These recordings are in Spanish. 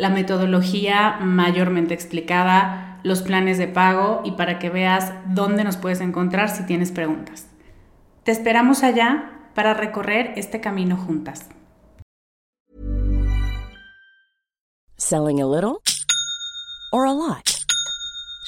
la metodología mayormente explicada, los planes de pago y para que veas dónde nos puedes encontrar si tienes preguntas. Te esperamos allá para recorrer este camino juntas. Selling a little or a lot?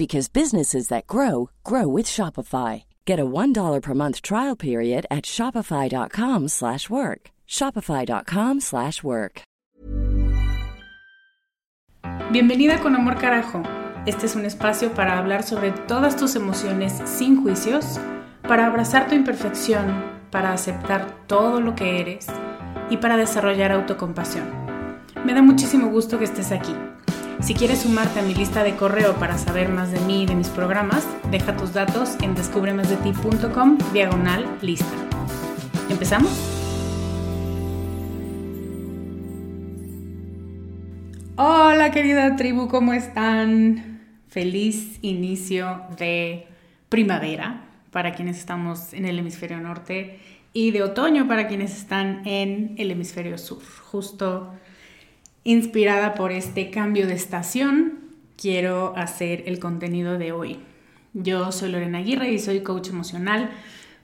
because businesses that grow grow with Shopify. Get a $1 per month trial period at shopify.com/work. shopify.com/work. Bienvenida con Amor Carajo. Este es un espacio para hablar sobre todas tus emociones sin juicios, para abrazar tu imperfección, para aceptar todo lo que eres y para desarrollar autocompasión. Me da muchísimo gusto que estés aquí. Si quieres sumarte a mi lista de correo para saber más de mí y de mis programas, deja tus datos en descubremasdeti.com diagonal lista. ¿Empezamos? Hola querida tribu, ¿cómo están? Feliz inicio de primavera para quienes estamos en el hemisferio norte y de otoño para quienes están en el hemisferio sur. Justo Inspirada por este cambio de estación, quiero hacer el contenido de hoy. Yo soy Lorena Aguirre y soy coach emocional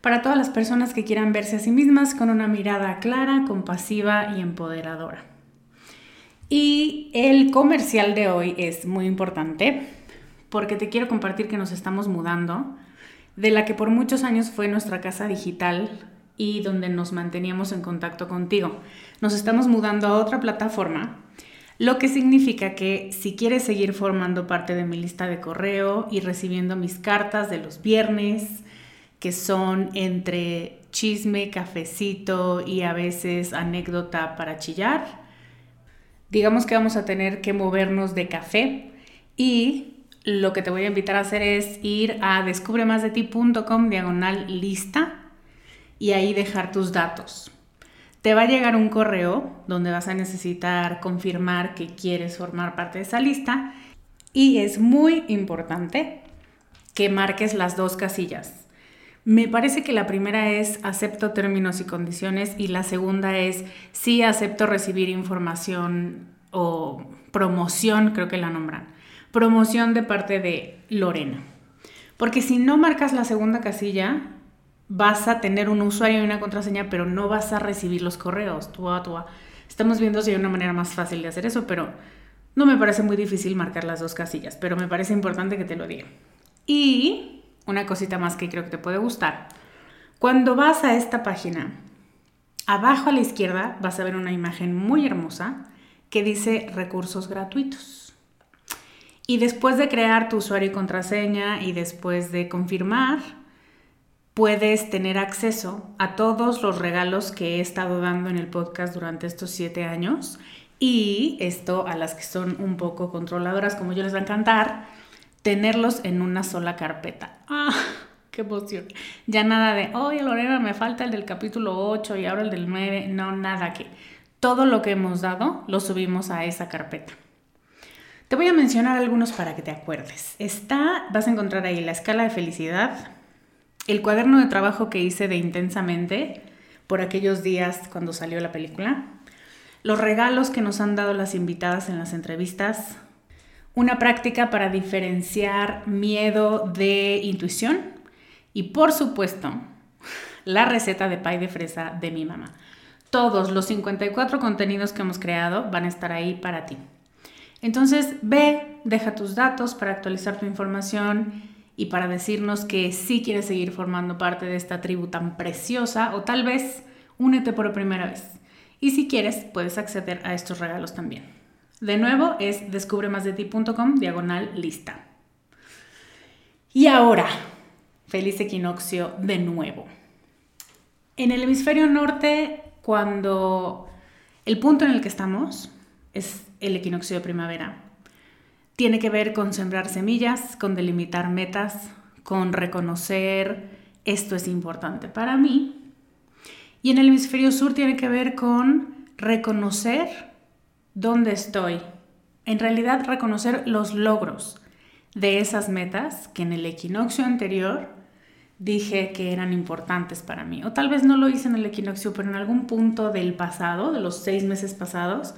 para todas las personas que quieran verse a sí mismas con una mirada clara, compasiva y empoderadora. Y el comercial de hoy es muy importante porque te quiero compartir que nos estamos mudando de la que por muchos años fue nuestra casa digital y donde nos manteníamos en contacto contigo. Nos estamos mudando a otra plataforma lo que significa que si quieres seguir formando parte de mi lista de correo y recibiendo mis cartas de los viernes, que son entre chisme, cafecito y a veces anécdota para chillar, digamos que vamos a tener que movernos de café y lo que te voy a invitar a hacer es ir a descubremasdeti.com diagonal lista y ahí dejar tus datos. Te va a llegar un correo donde vas a necesitar confirmar que quieres formar parte de esa lista y es muy importante que marques las dos casillas. Me parece que la primera es acepto términos y condiciones y la segunda es sí acepto recibir información o promoción, creo que la nombran. Promoción de parte de Lorena. Porque si no marcas la segunda casilla, vas a tener un usuario y una contraseña, pero no vas a recibir los correos. Tú, Estamos viendo si hay una manera más fácil de hacer eso, pero no me parece muy difícil marcar las dos casillas, pero me parece importante que te lo diga. Y una cosita más que creo que te puede gustar. Cuando vas a esta página, abajo a la izquierda vas a ver una imagen muy hermosa que dice recursos gratuitos. Y después de crear tu usuario y contraseña y después de confirmar, puedes tener acceso a todos los regalos que he estado dando en el podcast durante estos siete años. Y esto a las que son un poco controladoras, como yo les va a encantar, tenerlos en una sola carpeta. ¡Ah! ¡Qué emoción! Ya nada de, oye Lorena, me falta el del capítulo 8 y ahora el del 9. No, nada que. Todo lo que hemos dado lo subimos a esa carpeta. Te voy a mencionar algunos para que te acuerdes. Está, vas a encontrar ahí la escala de felicidad, el cuaderno de trabajo que hice de intensamente por aquellos días cuando salió la película, los regalos que nos han dado las invitadas en las entrevistas, una práctica para diferenciar miedo de intuición y por supuesto la receta de pay de fresa de mi mamá. Todos los 54 contenidos que hemos creado van a estar ahí para ti. Entonces ve, deja tus datos para actualizar tu información y para decirnos que sí quieres seguir formando parte de esta tribu tan preciosa o tal vez únete por primera vez. Y si quieres, puedes acceder a estos regalos también. De nuevo es descubremasdeti.com diagonal lista. Y ahora, feliz equinoccio de nuevo. En el hemisferio norte, cuando el punto en el que estamos es el equinoccio de primavera, tiene que ver con sembrar semillas, con delimitar metas, con reconocer esto es importante para mí. Y en el hemisferio sur tiene que ver con reconocer dónde estoy. En realidad reconocer los logros de esas metas que en el equinoccio anterior dije que eran importantes para mí. O tal vez no lo hice en el equinoccio, pero en algún punto del pasado, de los seis meses pasados,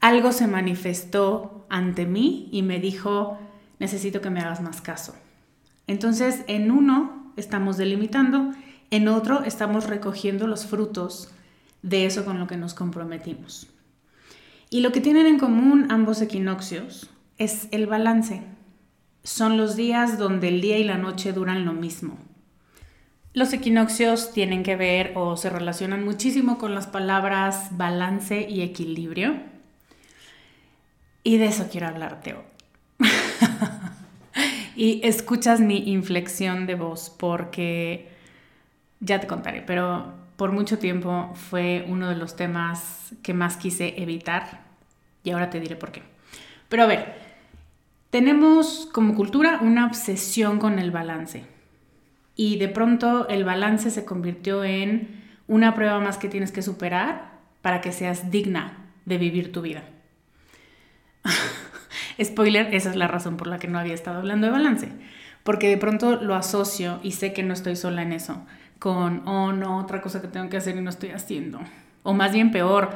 algo se manifestó ante mí y me dijo, necesito que me hagas más caso. Entonces, en uno estamos delimitando, en otro estamos recogiendo los frutos de eso con lo que nos comprometimos. Y lo que tienen en común ambos equinoccios es el balance. Son los días donde el día y la noche duran lo mismo. Los equinoccios tienen que ver o se relacionan muchísimo con las palabras balance y equilibrio. Y de eso quiero hablarte hoy. y escuchas mi inflexión de voz porque ya te contaré, pero por mucho tiempo fue uno de los temas que más quise evitar y ahora te diré por qué. Pero a ver, tenemos como cultura una obsesión con el balance y de pronto el balance se convirtió en una prueba más que tienes que superar para que seas digna de vivir tu vida. Spoiler, esa es la razón por la que no había estado hablando de balance. Porque de pronto lo asocio y sé que no estoy sola en eso. Con, oh no, otra cosa que tengo que hacer y no estoy haciendo. O más bien peor,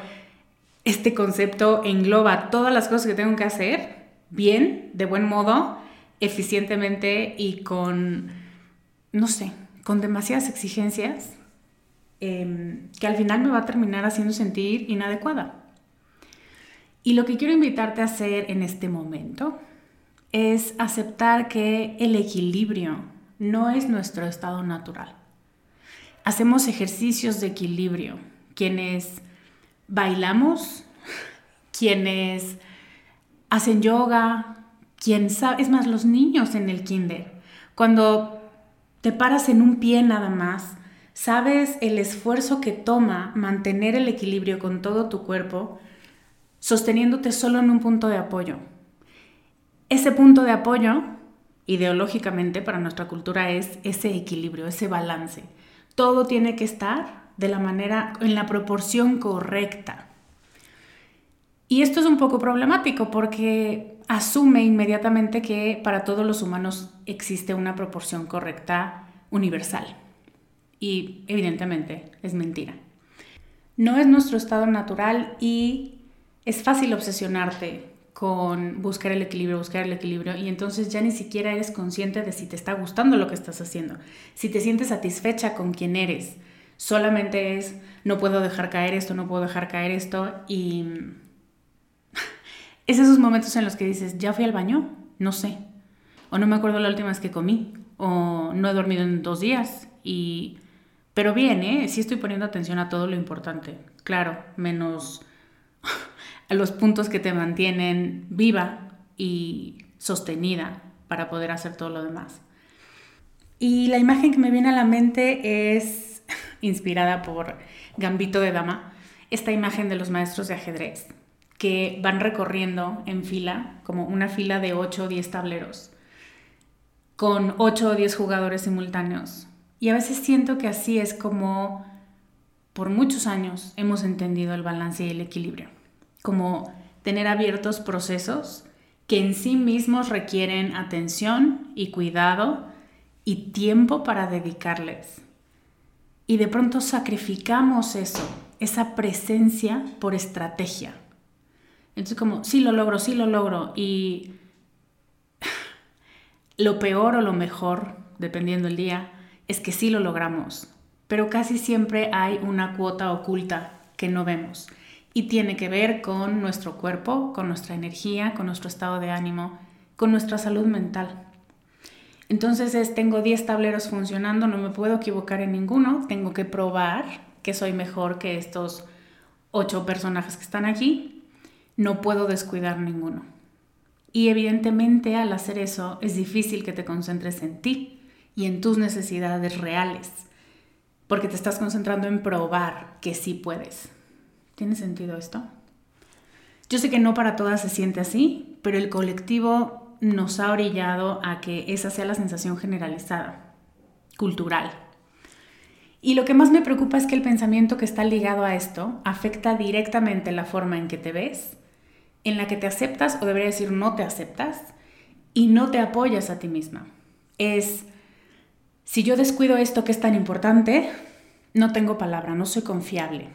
este concepto engloba todas las cosas que tengo que hacer bien, de buen modo, eficientemente y con, no sé, con demasiadas exigencias em, que al final me va a terminar haciendo sentir inadecuada. Y lo que quiero invitarte a hacer en este momento es aceptar que el equilibrio no es nuestro estado natural. Hacemos ejercicios de equilibrio, quienes bailamos, quienes hacen yoga, quien sabe, es más, los niños en el kinder. Cuando te paras en un pie nada más, sabes el esfuerzo que toma mantener el equilibrio con todo tu cuerpo sosteniéndote solo en un punto de apoyo. Ese punto de apoyo, ideológicamente para nuestra cultura, es ese equilibrio, ese balance. Todo tiene que estar de la manera, en la proporción correcta. Y esto es un poco problemático porque asume inmediatamente que para todos los humanos existe una proporción correcta universal. Y evidentemente es mentira. No es nuestro estado natural y es fácil obsesionarte con buscar el equilibrio, buscar el equilibrio, y entonces ya ni siquiera eres consciente de si te está gustando lo que estás haciendo, si te sientes satisfecha con quien eres. Solamente es, no puedo dejar caer esto, no puedo dejar caer esto, y es esos momentos en los que dices, ya fui al baño, no sé, o no me acuerdo la última vez que comí, o no he dormido en dos días, y... Pero bien, ¿eh? Sí estoy poniendo atención a todo lo importante, claro, menos los puntos que te mantienen viva y sostenida para poder hacer todo lo demás. Y la imagen que me viene a la mente es inspirada por Gambito de Dama, esta imagen de los maestros de ajedrez que van recorriendo en fila, como una fila de 8 o 10 tableros, con 8 o 10 jugadores simultáneos. Y a veces siento que así es como por muchos años hemos entendido el balance y el equilibrio, como tener abiertos procesos que en sí mismos requieren atención y cuidado y tiempo para dedicarles. Y de pronto sacrificamos eso, esa presencia por estrategia. Entonces como, sí lo logro, sí lo logro. Y lo peor o lo mejor, dependiendo el día, es que sí lo logramos. Pero casi siempre hay una cuota oculta que no vemos. Y tiene que ver con nuestro cuerpo, con nuestra energía, con nuestro estado de ánimo, con nuestra salud mental. Entonces es, tengo 10 tableros funcionando, no me puedo equivocar en ninguno, tengo que probar que soy mejor que estos 8 personajes que están aquí, no puedo descuidar ninguno. Y evidentemente al hacer eso es difícil que te concentres en ti y en tus necesidades reales, porque te estás concentrando en probar que sí puedes. ¿Tiene sentido esto? Yo sé que no para todas se siente así, pero el colectivo nos ha orillado a que esa sea la sensación generalizada, cultural. Y lo que más me preocupa es que el pensamiento que está ligado a esto afecta directamente la forma en que te ves, en la que te aceptas, o debería decir no te aceptas, y no te apoyas a ti misma. Es, si yo descuido esto que es tan importante, no tengo palabra, no soy confiable,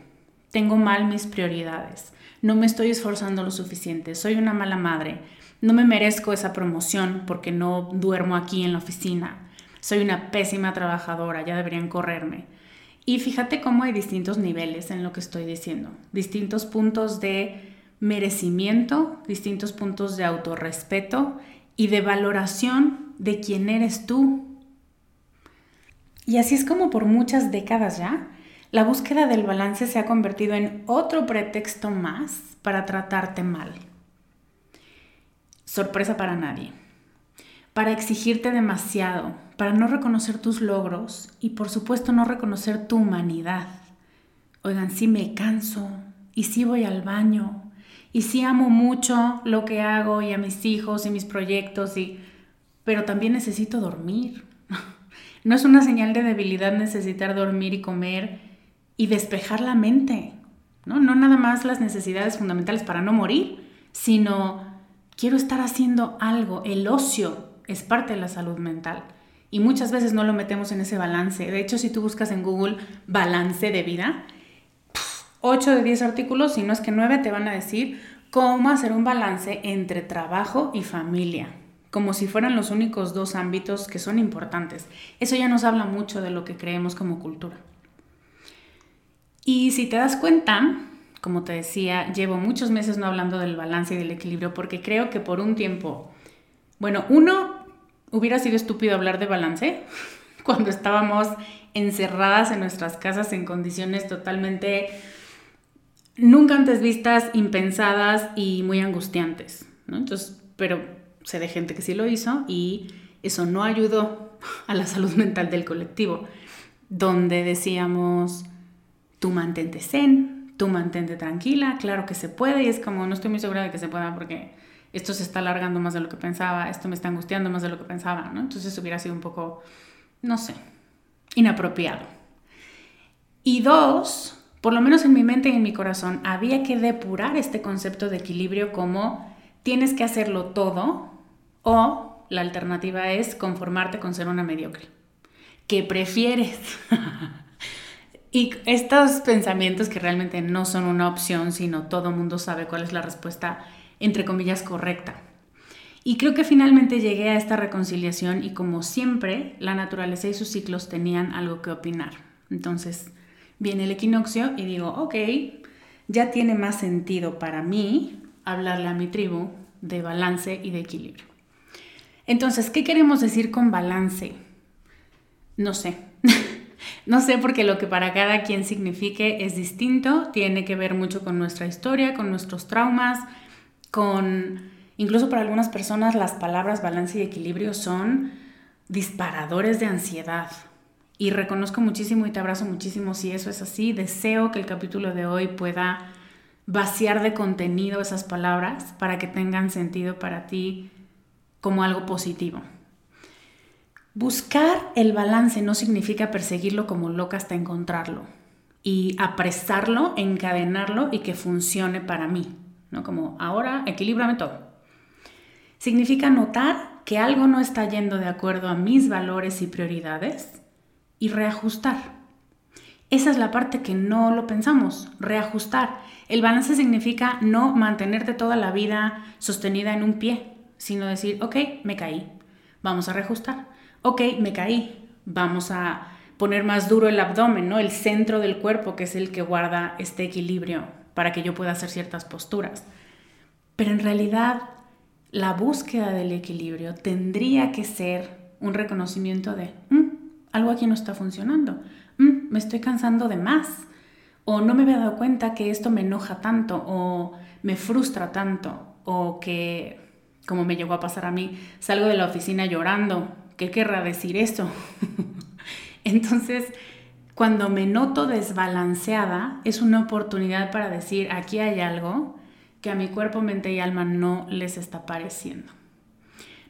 tengo mal mis prioridades, no me estoy esforzando lo suficiente, soy una mala madre, no me merezco esa promoción porque no duermo aquí en la oficina. Soy una pésima trabajadora, ya deberían correrme. Y fíjate cómo hay distintos niveles en lo que estoy diciendo, distintos puntos de merecimiento, distintos puntos de autorrespeto y de valoración de quién eres tú. Y así es como por muchas décadas ya, la búsqueda del balance se ha convertido en otro pretexto más para tratarte mal sorpresa para nadie, para exigirte demasiado, para no reconocer tus logros y por supuesto no reconocer tu humanidad. Oigan, sí me canso y sí voy al baño y sí amo mucho lo que hago y a mis hijos y mis proyectos y pero también necesito dormir. No es una señal de debilidad necesitar dormir y comer y despejar la mente. ¿no? no nada más las necesidades fundamentales para no morir, sino quiero estar haciendo algo. El ocio es parte de la salud mental. Y muchas veces no lo metemos en ese balance. De hecho, si tú buscas en Google balance de vida, 8 de 10 artículos, si no es que 9, te van a decir cómo hacer un balance entre trabajo y familia, como si fueran los únicos dos ámbitos que son importantes. Eso ya nos habla mucho de lo que creemos como cultura. Y si te das cuenta, como te decía, llevo muchos meses no hablando del balance y del equilibrio porque creo que por un tiempo, bueno, uno, hubiera sido estúpido hablar de balance cuando estábamos encerradas en nuestras casas en condiciones totalmente nunca antes vistas, impensadas y muy angustiantes, ¿no? Entonces, pero sé de gente que sí lo hizo y eso no ayudó a la salud mental del colectivo, donde decíamos, tú mantente zen, tú mantente tranquila, claro que se puede y es como, no estoy muy segura de que se pueda porque esto se está alargando más de lo que pensaba, esto me está angustiando más de lo que pensaba, ¿no? Entonces hubiera sido un poco, no sé, inapropiado. Y dos, por lo menos en mi mente y en mi corazón, había que depurar este concepto de equilibrio como tienes que hacerlo todo o la alternativa es conformarte con ser una mediocre. ¿Qué prefieres? Y estos pensamientos que realmente no son una opción, sino todo mundo sabe cuál es la respuesta, entre comillas, correcta. Y creo que finalmente llegué a esta reconciliación y como siempre, la naturaleza y sus ciclos tenían algo que opinar. Entonces, viene el equinoccio y digo, ok, ya tiene más sentido para mí hablarle a mi tribu de balance y de equilibrio. Entonces, ¿qué queremos decir con balance? No sé. No sé porque lo que para cada quien signifique es distinto, tiene que ver mucho con nuestra historia, con nuestros traumas, con... Incluso para algunas personas las palabras balance y equilibrio son disparadores de ansiedad. Y reconozco muchísimo y te abrazo muchísimo si eso es así. Deseo que el capítulo de hoy pueda vaciar de contenido esas palabras para que tengan sentido para ti como algo positivo. Buscar el balance no significa perseguirlo como loca hasta encontrarlo y apresarlo, encadenarlo y que funcione para mí, ¿no? Como ahora equilíbrame todo. Significa notar que algo no está yendo de acuerdo a mis valores y prioridades y reajustar. Esa es la parte que no lo pensamos, reajustar. El balance significa no mantenerte toda la vida sostenida en un pie, sino decir, ok, me caí, vamos a reajustar ok, me caí, vamos a poner más duro el abdomen, ¿no? El centro del cuerpo, que es el que guarda este equilibrio para que yo pueda hacer ciertas posturas. Pero en realidad, la búsqueda del equilibrio tendría que ser un reconocimiento de, mm, algo aquí no está funcionando, mm, me estoy cansando de más, o no me había dado cuenta que esto me enoja tanto, o me frustra tanto, o que, como me llegó a pasar a mí, salgo de la oficina llorando ¿Qué querrá decir eso? Entonces, cuando me noto desbalanceada, es una oportunidad para decir, aquí hay algo que a mi cuerpo, mente y alma no les está pareciendo.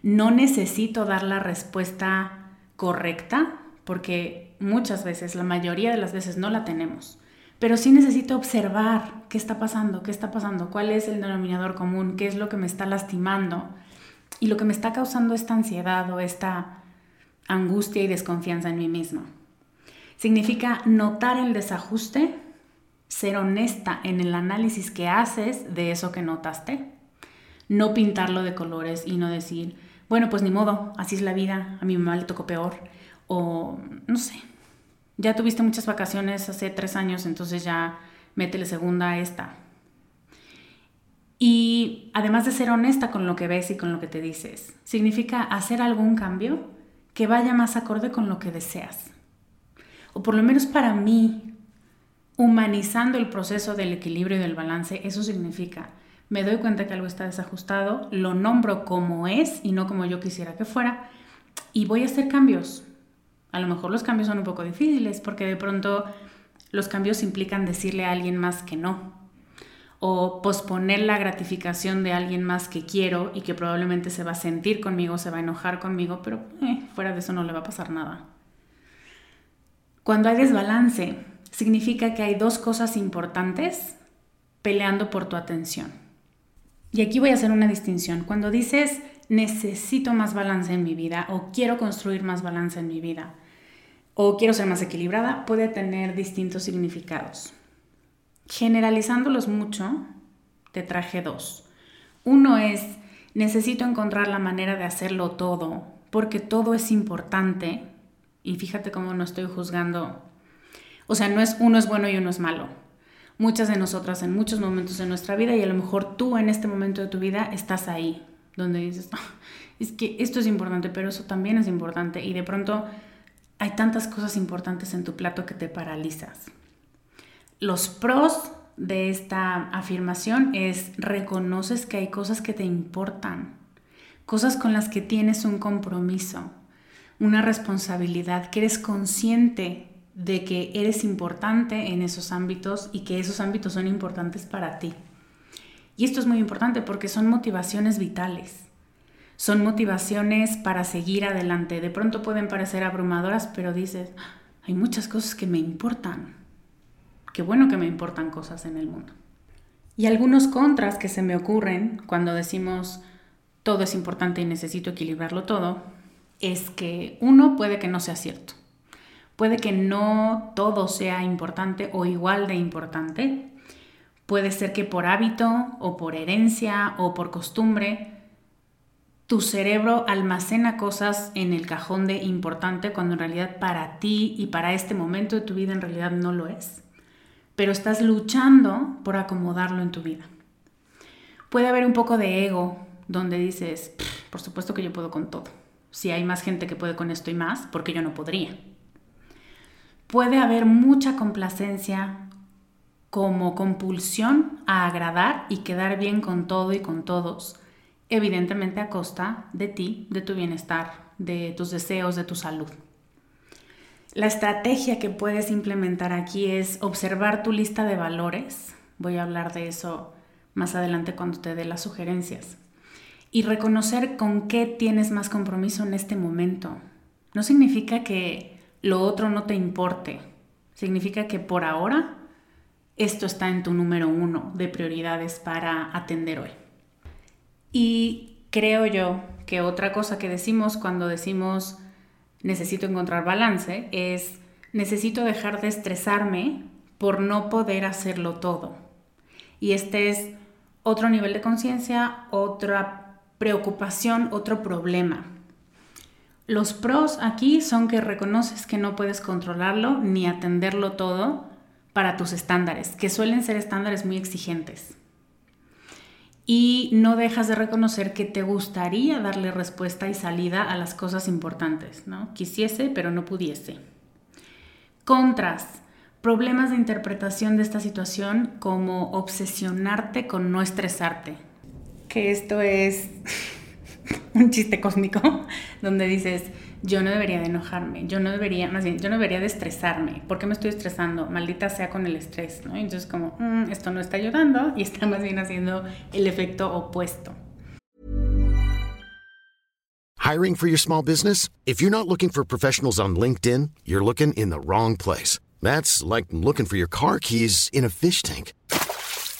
No necesito dar la respuesta correcta, porque muchas veces, la mayoría de las veces no la tenemos. Pero sí necesito observar qué está pasando, qué está pasando, cuál es el denominador común, qué es lo que me está lastimando y lo que me está causando esta ansiedad o esta angustia y desconfianza en mí misma. Significa notar el desajuste, ser honesta en el análisis que haces de eso que notaste, no pintarlo de colores y no decir, bueno, pues ni modo, así es la vida, a mi mamá le tocó peor, o no sé, ya tuviste muchas vacaciones hace tres años, entonces ya métele segunda a esta. Y además de ser honesta con lo que ves y con lo que te dices, significa hacer algún cambio que vaya más acorde con lo que deseas. O por lo menos para mí, humanizando el proceso del equilibrio y del balance, eso significa, me doy cuenta que algo está desajustado, lo nombro como es y no como yo quisiera que fuera, y voy a hacer cambios. A lo mejor los cambios son un poco difíciles porque de pronto los cambios implican decirle a alguien más que no, o posponer la gratificación de alguien más que quiero y que probablemente se va a sentir conmigo, se va a enojar conmigo, pero eh, fuera de eso no le va a pasar nada. Cuando hay desbalance, significa que hay dos cosas importantes peleando por tu atención. Y aquí voy a hacer una distinción. Cuando dices necesito más balance en mi vida o quiero construir más balance en mi vida o quiero ser más equilibrada, puede tener distintos significados. Generalizándolos mucho, te traje dos. Uno es, necesito encontrar la manera de hacerlo todo, porque todo es importante. Y fíjate cómo no estoy juzgando. O sea, no es uno es bueno y uno es malo. Muchas de nosotras en muchos momentos de nuestra vida y a lo mejor tú en este momento de tu vida estás ahí, donde dices, ah, es que esto es importante, pero eso también es importante. Y de pronto hay tantas cosas importantes en tu plato que te paralizas. Los pros de esta afirmación es reconoces que hay cosas que te importan, cosas con las que tienes un compromiso, una responsabilidad, que eres consciente de que eres importante en esos ámbitos y que esos ámbitos son importantes para ti. Y esto es muy importante porque son motivaciones vitales. Son motivaciones para seguir adelante. De pronto pueden parecer abrumadoras, pero dices, ah, hay muchas cosas que me importan qué bueno que me importan cosas en el mundo. Y algunos contras que se me ocurren cuando decimos todo es importante y necesito equilibrarlo todo, es que uno puede que no sea cierto. Puede que no todo sea importante o igual de importante. Puede ser que por hábito o por herencia o por costumbre tu cerebro almacena cosas en el cajón de importante cuando en realidad para ti y para este momento de tu vida en realidad no lo es pero estás luchando por acomodarlo en tu vida. Puede haber un poco de ego donde dices, por supuesto que yo puedo con todo. Si hay más gente que puede con esto y más, porque yo no podría. Puede haber mucha complacencia como compulsión a agradar y quedar bien con todo y con todos, evidentemente a costa de ti, de tu bienestar de tus deseos, de tu salud. La estrategia que puedes implementar aquí es observar tu lista de valores. Voy a hablar de eso más adelante cuando te dé las sugerencias. Y reconocer con qué tienes más compromiso en este momento. No significa que lo otro no te importe. Significa que por ahora esto está en tu número uno de prioridades para atender hoy. Y creo yo que otra cosa que decimos cuando decimos necesito encontrar balance es necesito dejar de estresarme por no poder hacerlo todo. Y este es otro nivel de conciencia, otra preocupación, otro problema. Los pros aquí son que reconoces que no puedes controlarlo ni atenderlo todo para tus estándares, que suelen ser estándares muy exigentes. Y no dejas de reconocer que te gustaría darle respuesta y salida a las cosas importantes, ¿no? Quisiese, pero no pudiese. Contras, problemas de interpretación de esta situación como obsesionarte con no estresarte. Que esto es un chiste cósmico donde dices, yo no debería de enojarme, yo no debería, más bien, yo no debería de estresarme. ¿Por qué me estoy estresando? Maldita sea con el estrés, ¿no? Entonces como, mm, esto no está ayudando y está más bien haciendo el efecto opuesto. Hiring for your small business? If you're not looking for professionals on LinkedIn, you're looking in the wrong place. That's like looking for your car keys in a fish tank.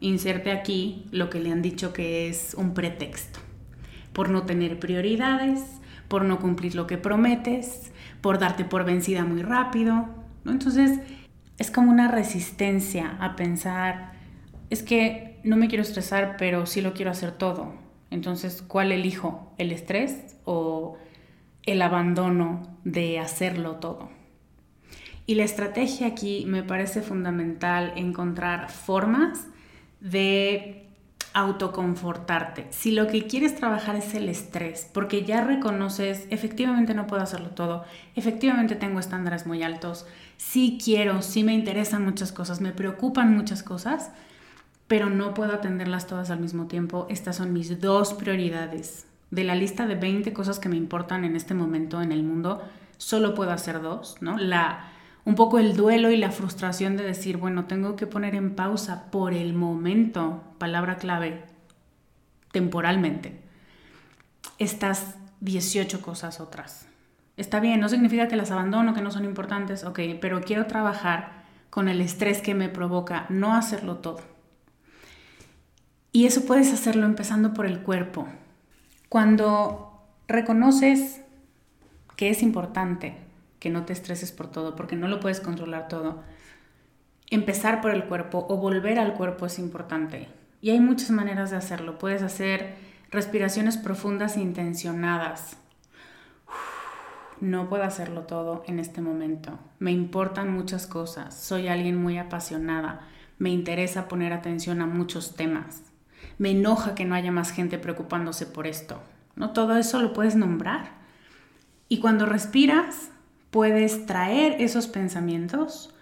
inserte aquí lo que le han dicho que es un pretexto, por no tener prioridades, por no cumplir lo que prometes, por darte por vencida muy rápido, ¿no? Entonces, es como una resistencia a pensar, es que no me quiero estresar, pero sí lo quiero hacer todo. Entonces, ¿cuál elijo? ¿El estrés o el abandono de hacerlo todo? Y la estrategia aquí me parece fundamental encontrar formas de autoconfortarte. Si lo que quieres trabajar es el estrés, porque ya reconoces, efectivamente no puedo hacerlo todo, efectivamente tengo estándares muy altos, sí quiero, sí me interesan muchas cosas, me preocupan muchas cosas, pero no puedo atenderlas todas al mismo tiempo. Estas son mis dos prioridades. De la lista de 20 cosas que me importan en este momento en el mundo, solo puedo hacer dos, ¿no? La un poco el duelo y la frustración de decir, bueno, tengo que poner en pausa por el momento, palabra clave, temporalmente, estas 18 cosas otras. Está bien, no significa que las abandono, que no son importantes, ok, pero quiero trabajar con el estrés que me provoca no hacerlo todo. Y eso puedes hacerlo empezando por el cuerpo. Cuando reconoces que es importante que no te estreses por todo, porque no lo puedes controlar todo. Empezar por el cuerpo o volver al cuerpo es importante. Y hay muchas maneras de hacerlo. Puedes hacer respiraciones profundas e intencionadas. No puedo hacerlo todo en este momento. Me importan muchas cosas. Soy alguien muy apasionada. Me interesa poner atención a muchos temas. Me enoja que no haya más gente preocupándose por esto. No todo eso lo puedes nombrar. Y cuando respiras, puedes traer esos pensamientos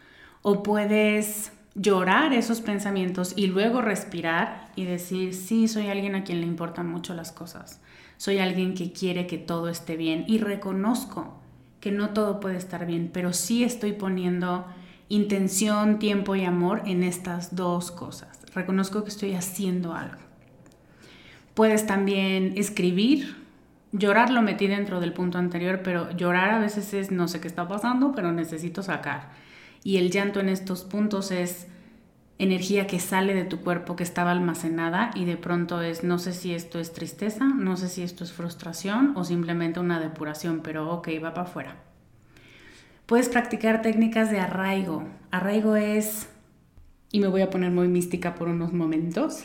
o puedes llorar esos pensamientos y luego respirar y decir, sí, soy alguien a quien le importan mucho las cosas, soy alguien que quiere que todo esté bien y reconozco que no todo puede estar bien, pero sí estoy poniendo intención, tiempo y amor en estas dos cosas. Reconozco que estoy haciendo algo. Puedes también escribir Llorar lo metí dentro del punto anterior, pero llorar a veces es no sé qué está pasando, pero necesito sacar. Y el llanto en estos puntos es energía que sale de tu cuerpo que estaba almacenada y de pronto es no sé si esto es tristeza, no sé si esto es frustración o simplemente una depuración, pero ok, va para afuera. Puedes practicar técnicas de arraigo. Arraigo es, y me voy a poner muy mística por unos momentos,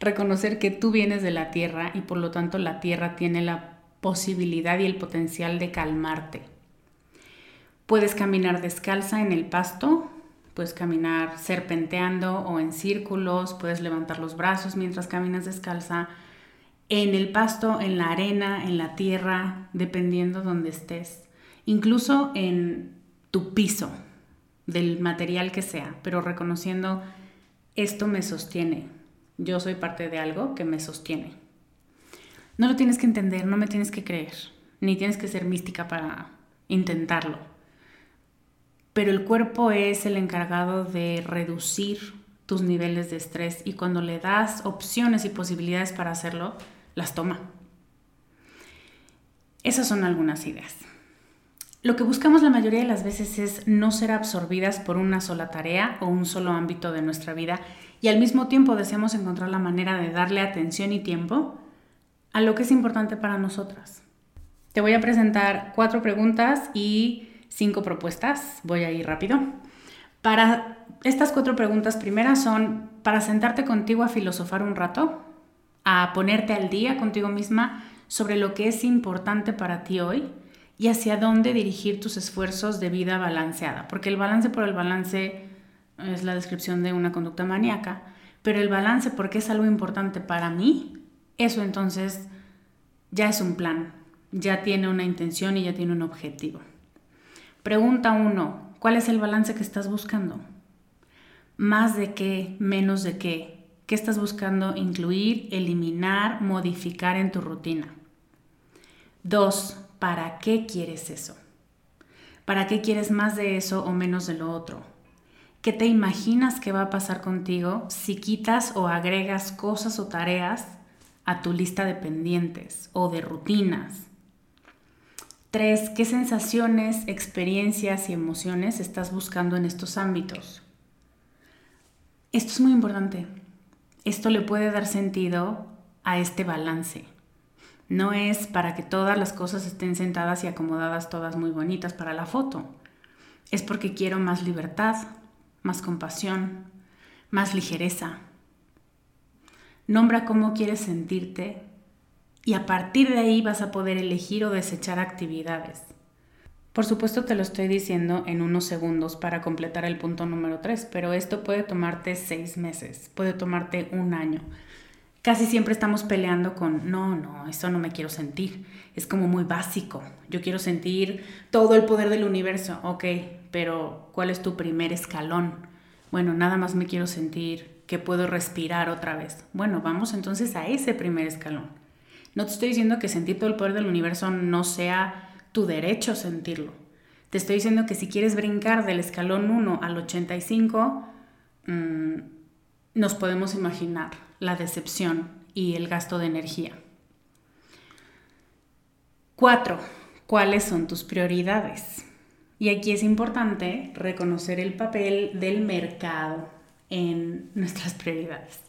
reconocer que tú vienes de la tierra y por lo tanto la tierra tiene la posibilidad y el potencial de calmarte. Puedes caminar descalza en el pasto, puedes caminar serpenteando o en círculos, puedes levantar los brazos mientras caminas descalza, en el pasto, en la arena, en la tierra, dependiendo donde estés, incluso en tu piso, del material que sea, pero reconociendo esto me sostiene, yo soy parte de algo que me sostiene. No lo tienes que entender, no me tienes que creer, ni tienes que ser mística para intentarlo. Pero el cuerpo es el encargado de reducir tus niveles de estrés y cuando le das opciones y posibilidades para hacerlo, las toma. Esas son algunas ideas. Lo que buscamos la mayoría de las veces es no ser absorbidas por una sola tarea o un solo ámbito de nuestra vida y al mismo tiempo deseamos encontrar la manera de darle atención y tiempo a lo que es importante para nosotras. Te voy a presentar cuatro preguntas y cinco propuestas. Voy a ir rápido. Para estas cuatro preguntas primeras son para sentarte contigo a filosofar un rato, a ponerte al día contigo misma sobre lo que es importante para ti hoy y hacia dónde dirigir tus esfuerzos de vida balanceada, porque el balance por el balance es la descripción de una conducta maníaca, pero el balance porque es algo importante para mí, eso entonces ya es un plan, ya tiene una intención y ya tiene un objetivo. Pregunta uno, ¿cuál es el balance que estás buscando? ¿Más de qué? ¿Menos de qué? ¿Qué estás buscando incluir, eliminar, modificar en tu rutina? Dos, ¿para qué quieres eso? ¿Para qué quieres más de eso o menos de lo otro? ¿Qué te imaginas que va a pasar contigo si quitas o agregas cosas o tareas a tu lista de pendientes o de rutinas? Tres, ¿qué sensaciones, experiencias y emociones estás buscando en estos ámbitos? Esto es muy importante. Esto le puede dar sentido a este balance. No es para que todas las cosas estén sentadas y acomodadas todas muy bonitas para la foto. Es porque quiero más libertad, más compasión, más ligereza. Nombra cómo quieres sentirte y a partir de ahí vas a poder elegir o desechar actividades. Por supuesto te lo estoy diciendo en unos segundos para completar el punto número 3, pero esto puede tomarte seis meses, puede tomarte un año. Casi siempre estamos peleando con, no, no, eso no me quiero sentir. Es como muy básico. Yo quiero sentir todo el poder del universo. Ok, pero ¿cuál es tu primer escalón? Bueno, nada más me quiero sentir que puedo respirar otra vez. Bueno, vamos entonces a ese primer escalón. No te estoy diciendo que sentir todo el poder del universo no sea tu derecho sentirlo. Te estoy diciendo que si quieres brincar del escalón 1 al 85, mmm, nos podemos imaginar la decepción y el gasto de energía. 4. ¿Cuáles son tus prioridades? Y aquí es importante reconocer el papel del mercado en nuestras prioridades.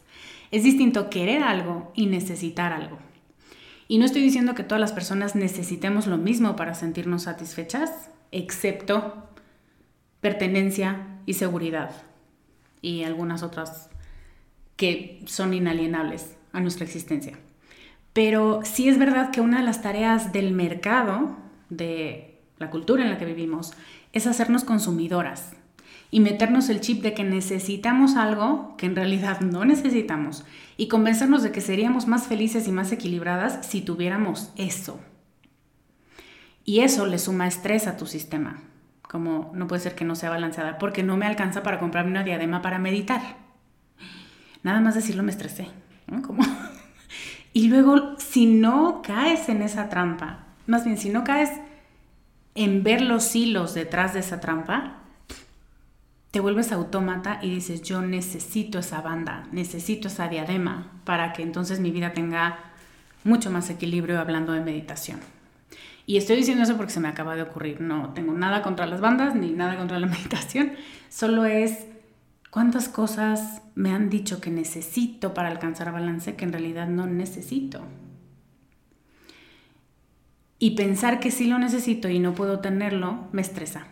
Es distinto querer algo y necesitar algo. Y no estoy diciendo que todas las personas necesitemos lo mismo para sentirnos satisfechas, excepto pertenencia y seguridad y algunas otras que son inalienables a nuestra existencia. Pero sí es verdad que una de las tareas del mercado de la cultura en la que vivimos, es hacernos consumidoras y meternos el chip de que necesitamos algo que en realidad no necesitamos y convencernos de que seríamos más felices y más equilibradas si tuviéramos eso. Y eso le suma estrés a tu sistema, como no puede ser que no sea balanceada, porque no me alcanza para comprarme una diadema para meditar. Nada más decirlo me estresé. y luego, si no caes en esa trampa, más bien, si no caes en ver los hilos detrás de esa trampa, te vuelves autómata y dices, yo necesito esa banda, necesito esa diadema para que entonces mi vida tenga mucho más equilibrio hablando de meditación. Y estoy diciendo eso porque se me acaba de ocurrir. No tengo nada contra las bandas ni nada contra la meditación. Solo es cuántas cosas me han dicho que necesito para alcanzar balance que en realidad no necesito. Y pensar que sí lo necesito y no puedo tenerlo me estresa.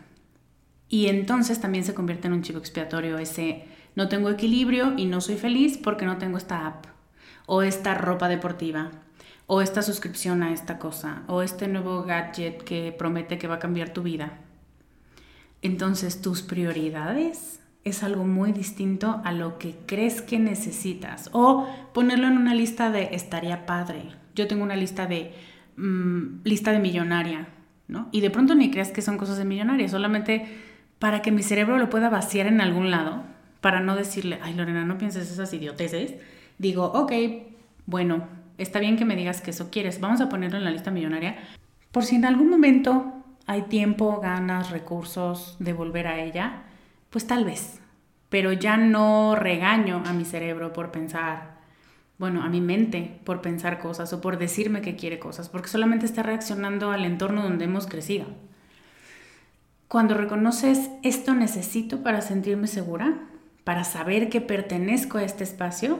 Y entonces también se convierte en un chivo expiatorio ese no tengo equilibrio y no soy feliz porque no tengo esta app o esta ropa deportiva o esta suscripción a esta cosa o este nuevo gadget que promete que va a cambiar tu vida. Entonces tus prioridades es algo muy distinto a lo que crees que necesitas. O ponerlo en una lista de estaría padre. Yo tengo una lista de mm, lista de millonaria, ¿no? Y de pronto ni creas que son cosas de millonaria, solamente para que mi cerebro lo pueda vaciar en algún lado, para no decirle, ay Lorena, no pienses esas idioteces. Digo, ok, bueno, está bien que me digas que eso quieres, vamos a ponerlo en la lista millonaria, por si en algún momento hay tiempo, ganas, recursos de volver a ella pues tal vez, pero ya no regaño a mi cerebro por pensar, bueno, a mi mente por pensar cosas o por decirme que quiere cosas, porque solamente está reaccionando al entorno donde hemos crecido. Cuando reconoces esto necesito para sentirme segura, para saber que pertenezco a este espacio,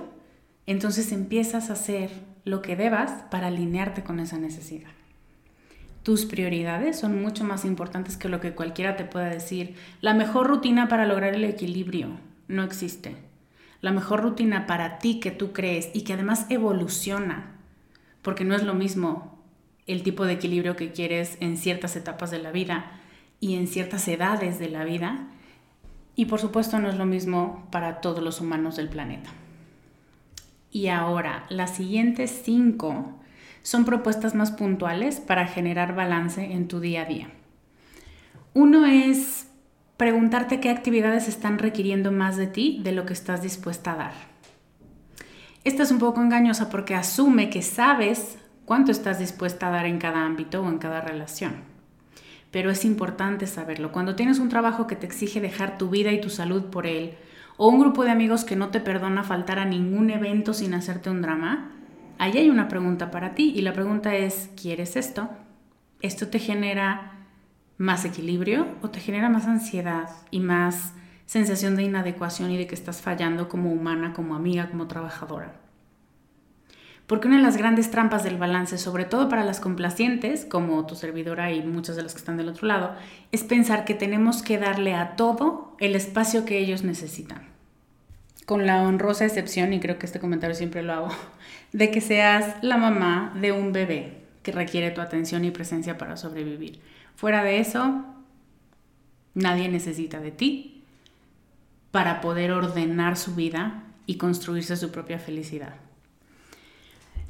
entonces empiezas a hacer lo que debas para alinearte con esa necesidad tus prioridades son mucho más importantes que lo que cualquiera te pueda decir. La mejor rutina para lograr el equilibrio no existe. La mejor rutina para ti que tú crees y que además evoluciona, porque no es lo mismo el tipo de equilibrio que quieres en ciertas etapas de la vida y en ciertas edades de la vida. Y por supuesto no es lo mismo para todos los humanos del planeta. Y ahora, las siguientes cinco son propuestas más puntuales para generar balance en tu día a día. Uno es preguntarte qué actividades están requiriendo más de ti de lo que estás dispuesta a dar. Esta es un poco engañosa porque asume que sabes cuánto estás dispuesta a dar en cada ámbito o en cada relación. Pero es importante saberlo. Cuando tienes un trabajo que te exige dejar tu vida y tu salud por él, o un grupo de amigos que no te perdona faltar a ningún evento sin hacerte un drama, ahí hay una pregunta para ti y la pregunta es, ¿quieres esto? ¿Esto te genera más equilibrio o te genera más ansiedad y más sensación de inadecuación y de que estás fallando como humana, como amiga, como trabajadora? Porque una de las grandes trampas del balance, sobre todo para las complacientes, como tu servidora y muchas de las que están del otro lado, es pensar que tenemos que darle a todo el espacio que ellos necesitan con la honrosa excepción, y creo que este comentario siempre lo hago, de que seas la mamá de un bebé que requiere tu atención y presencia para sobrevivir. Fuera de eso, nadie necesita de ti para poder ordenar su vida y construirse su propia felicidad.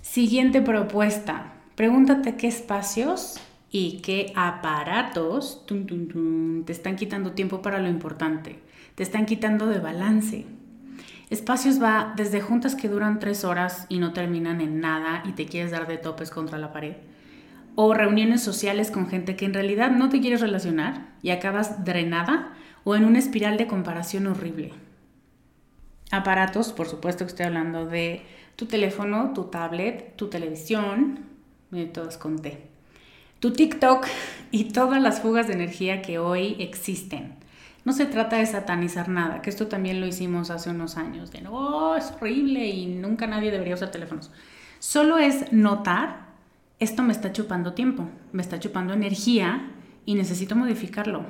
Siguiente propuesta. Pregúntate qué espacios y qué aparatos te están quitando tiempo para lo importante. Te están quitando de balance Espacios va desde juntas que duran tres horas y no terminan en nada y te quieres dar de topes contra la pared. O reuniones sociales con gente que en realidad no te quieres relacionar y acabas drenada o en una espiral de comparación horrible. Aparatos, por supuesto que estoy hablando de tu teléfono, tu tablet, tu televisión, de todos conté, tu TikTok y todas las fugas de energía que hoy existen no se trata de satanizar nada, que esto también lo hicimos hace unos años, de no, oh, es horrible y nunca nadie debería usar teléfonos. Solo es notar, esto me está chupando tiempo, me está chupando energía y necesito modificarlo.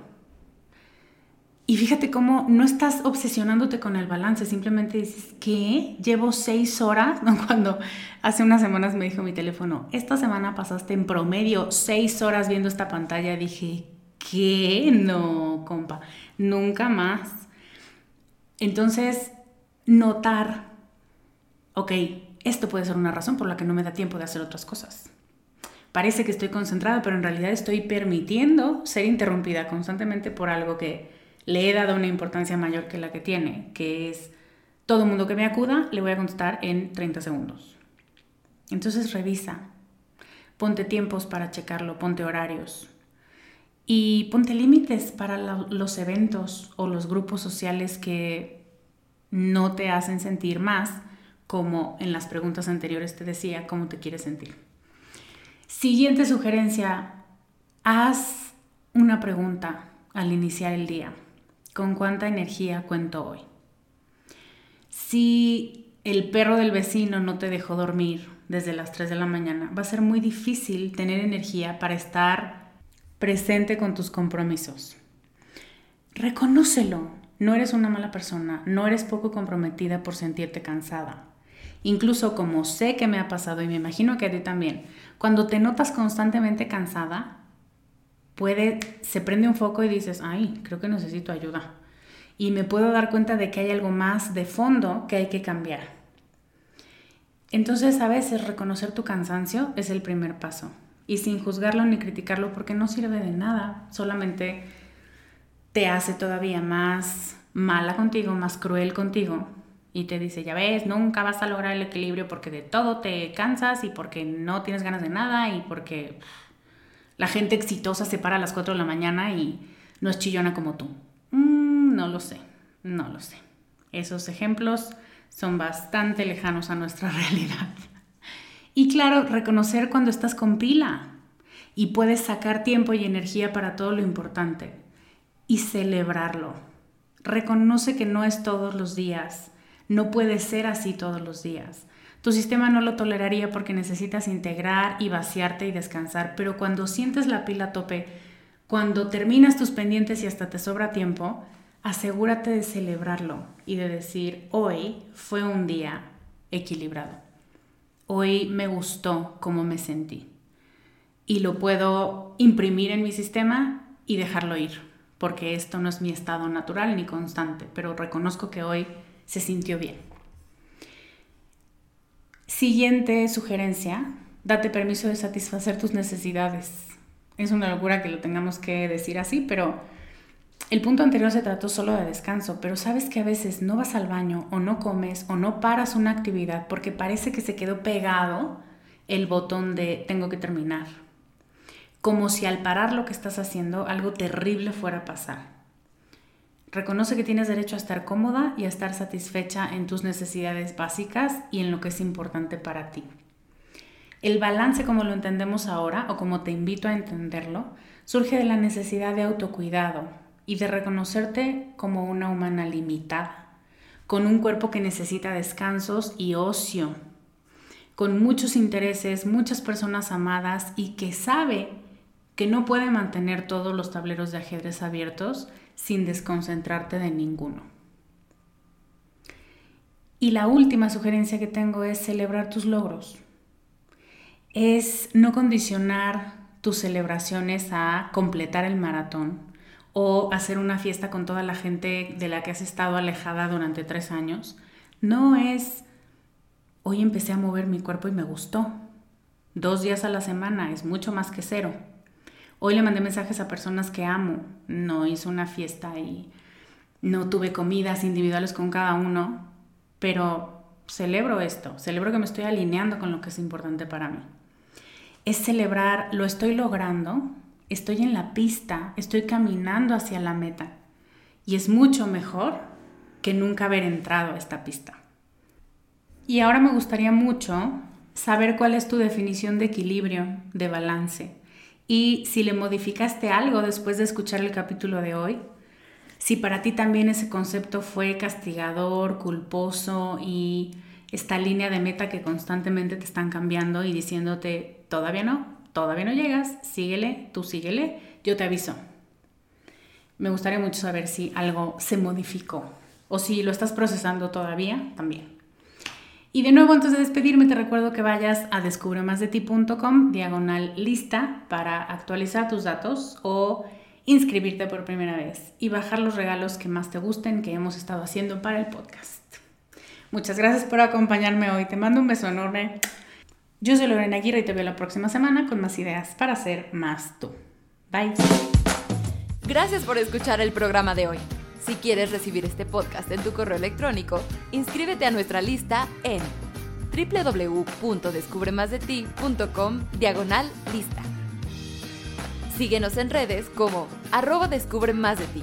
Y fíjate cómo no estás obsesionándote con el balance, simplemente dices, ¿qué? Llevo seis horas, cuando hace unas semanas me dijo mi teléfono, esta semana pasaste en promedio seis horas viendo esta pantalla, dije, ¿qué? No, compa nunca más. Entonces, notar, ok, esto puede ser una razón por la que no me da tiempo de hacer otras cosas. Parece que estoy concentrada, pero en realidad estoy permitiendo ser interrumpida constantemente por algo que le he dado una importancia mayor que la que tiene, que es todo mundo que me acuda, le voy a contestar en 30 segundos. Entonces revisa, ponte tiempos para checarlo, ponte horarios, y ponte límites para los eventos o los grupos sociales que no te hacen sentir más, como en las preguntas anteriores te decía, cómo te quieres sentir. Siguiente sugerencia, haz una pregunta al iniciar el día. ¿Con cuánta energía cuento hoy? Si el perro del vecino no te dejó dormir desde las 3 de la mañana, va a ser muy difícil tener energía para estar presente con tus compromisos. Reconócelo. No eres una mala persona, no eres poco comprometida por sentirte cansada. Incluso como sé que me ha pasado y me imagino que a ti también, cuando te notas constantemente cansada, puede, se prende un foco y dices, ay, creo que necesito ayuda. Y me puedo dar cuenta de que hay algo más de fondo que hay que cambiar. Entonces a veces reconocer tu cansancio es el primer paso. Y sin juzgarlo ni criticarlo porque no sirve de nada, solamente te hace todavía más mala contigo, más cruel contigo. Y te dice, ya ves, nunca vas a lograr el equilibrio porque de todo te cansas y porque no tienes ganas de nada y porque la gente exitosa se para a las 4 de la mañana y no es chillona como tú. Mm, no lo sé, no lo sé. Esos ejemplos son bastante lejanos a nuestra realidad. Y claro, reconocer cuando estás con pila y puedes sacar tiempo y energía para todo lo importante y celebrarlo. Reconoce que no es todos los días, no puede ser así todos los días. Tu sistema no lo toleraría porque necesitas integrar y vaciarte y descansar, pero cuando sientes la pila a tope, cuando terminas tus pendientes y hasta te sobra tiempo, asegúrate de celebrarlo y de decir, hoy fue un día equilibrado. Hoy me gustó cómo me sentí. Y lo puedo imprimir en mi sistema y dejarlo ir, porque esto no es mi estado natural ni constante, pero reconozco que hoy se sintió bien. Siguiente sugerencia, date permiso de satisfacer tus necesidades. Es una locura que lo tengamos que decir así, pero el punto anterior se trató solo de descanso, pero sabes que a veces no vas al baño o no comes o no paras una actividad porque parece que se quedó pegado el botón de tengo que terminar. Como si al parar lo que estás haciendo algo terrible fuera a pasar. Reconoce que tienes derecho a estar cómoda y a estar satisfecha en tus necesidades básicas y en lo que es importante para ti. El balance como lo entendemos ahora o como te invito a entenderlo surge de la necesidad de autocuidado y de reconocerte como una humana limitada, con un cuerpo que necesita descansos y ocio, con muchos intereses, muchas personas amadas y que sabe que no puede mantener todos los tableros de ajedrez abiertos sin desconcentrarte de ninguno. Y la última sugerencia que tengo es celebrar tus logros. Es no condicionar tus celebraciones a completar el maratón o hacer una fiesta con toda la gente de la que has estado alejada durante tres años. No es, hoy empecé a mover mi cuerpo y me gustó. Dos días a la semana es mucho más que cero. Hoy le mandé mensajes a personas que amo. No hice una fiesta y no tuve comidas individuales con cada uno, pero celebro esto, celebro que me estoy alineando con lo que es importante para mí. Es celebrar, lo estoy logrando, estoy en la pista, estoy caminando hacia la meta. Y es mucho mejor que nunca haber entrado a esta pista. Y ahora me gustaría mucho saber cuál es tu definición de equilibrio, de balance y si le modificaste algo después de escuchar el capítulo de hoy, si para ti también ese concepto fue castigador, culposo y esta línea de meta que constantemente te están cambiando y diciéndote, todavía no, todavía no llegas, síguele, tú síguele, yo te aviso. Me gustaría mucho saber si algo se modificó o si lo estás procesando todavía también. Y de nuevo, antes de despedirme, te recuerdo que vayas a descubremasdeti.com, diagonal lista, para actualizar tus datos o inscribirte por primera vez y bajar los regalos que más te gusten que hemos estado haciendo para el podcast. Muchas gracias por acompañarme hoy. Te mando un beso enorme. Yo soy Lorena Aguirre y te veo la próxima semana con más ideas para ser más tú. Bye. Gracias por escuchar el programa de hoy. Si quieres recibir este podcast en tu correo electrónico, inscríbete a nuestra lista en www.descubremasdeti.com diagonal lista. Síguenos en redes como arroba descubre más de ti.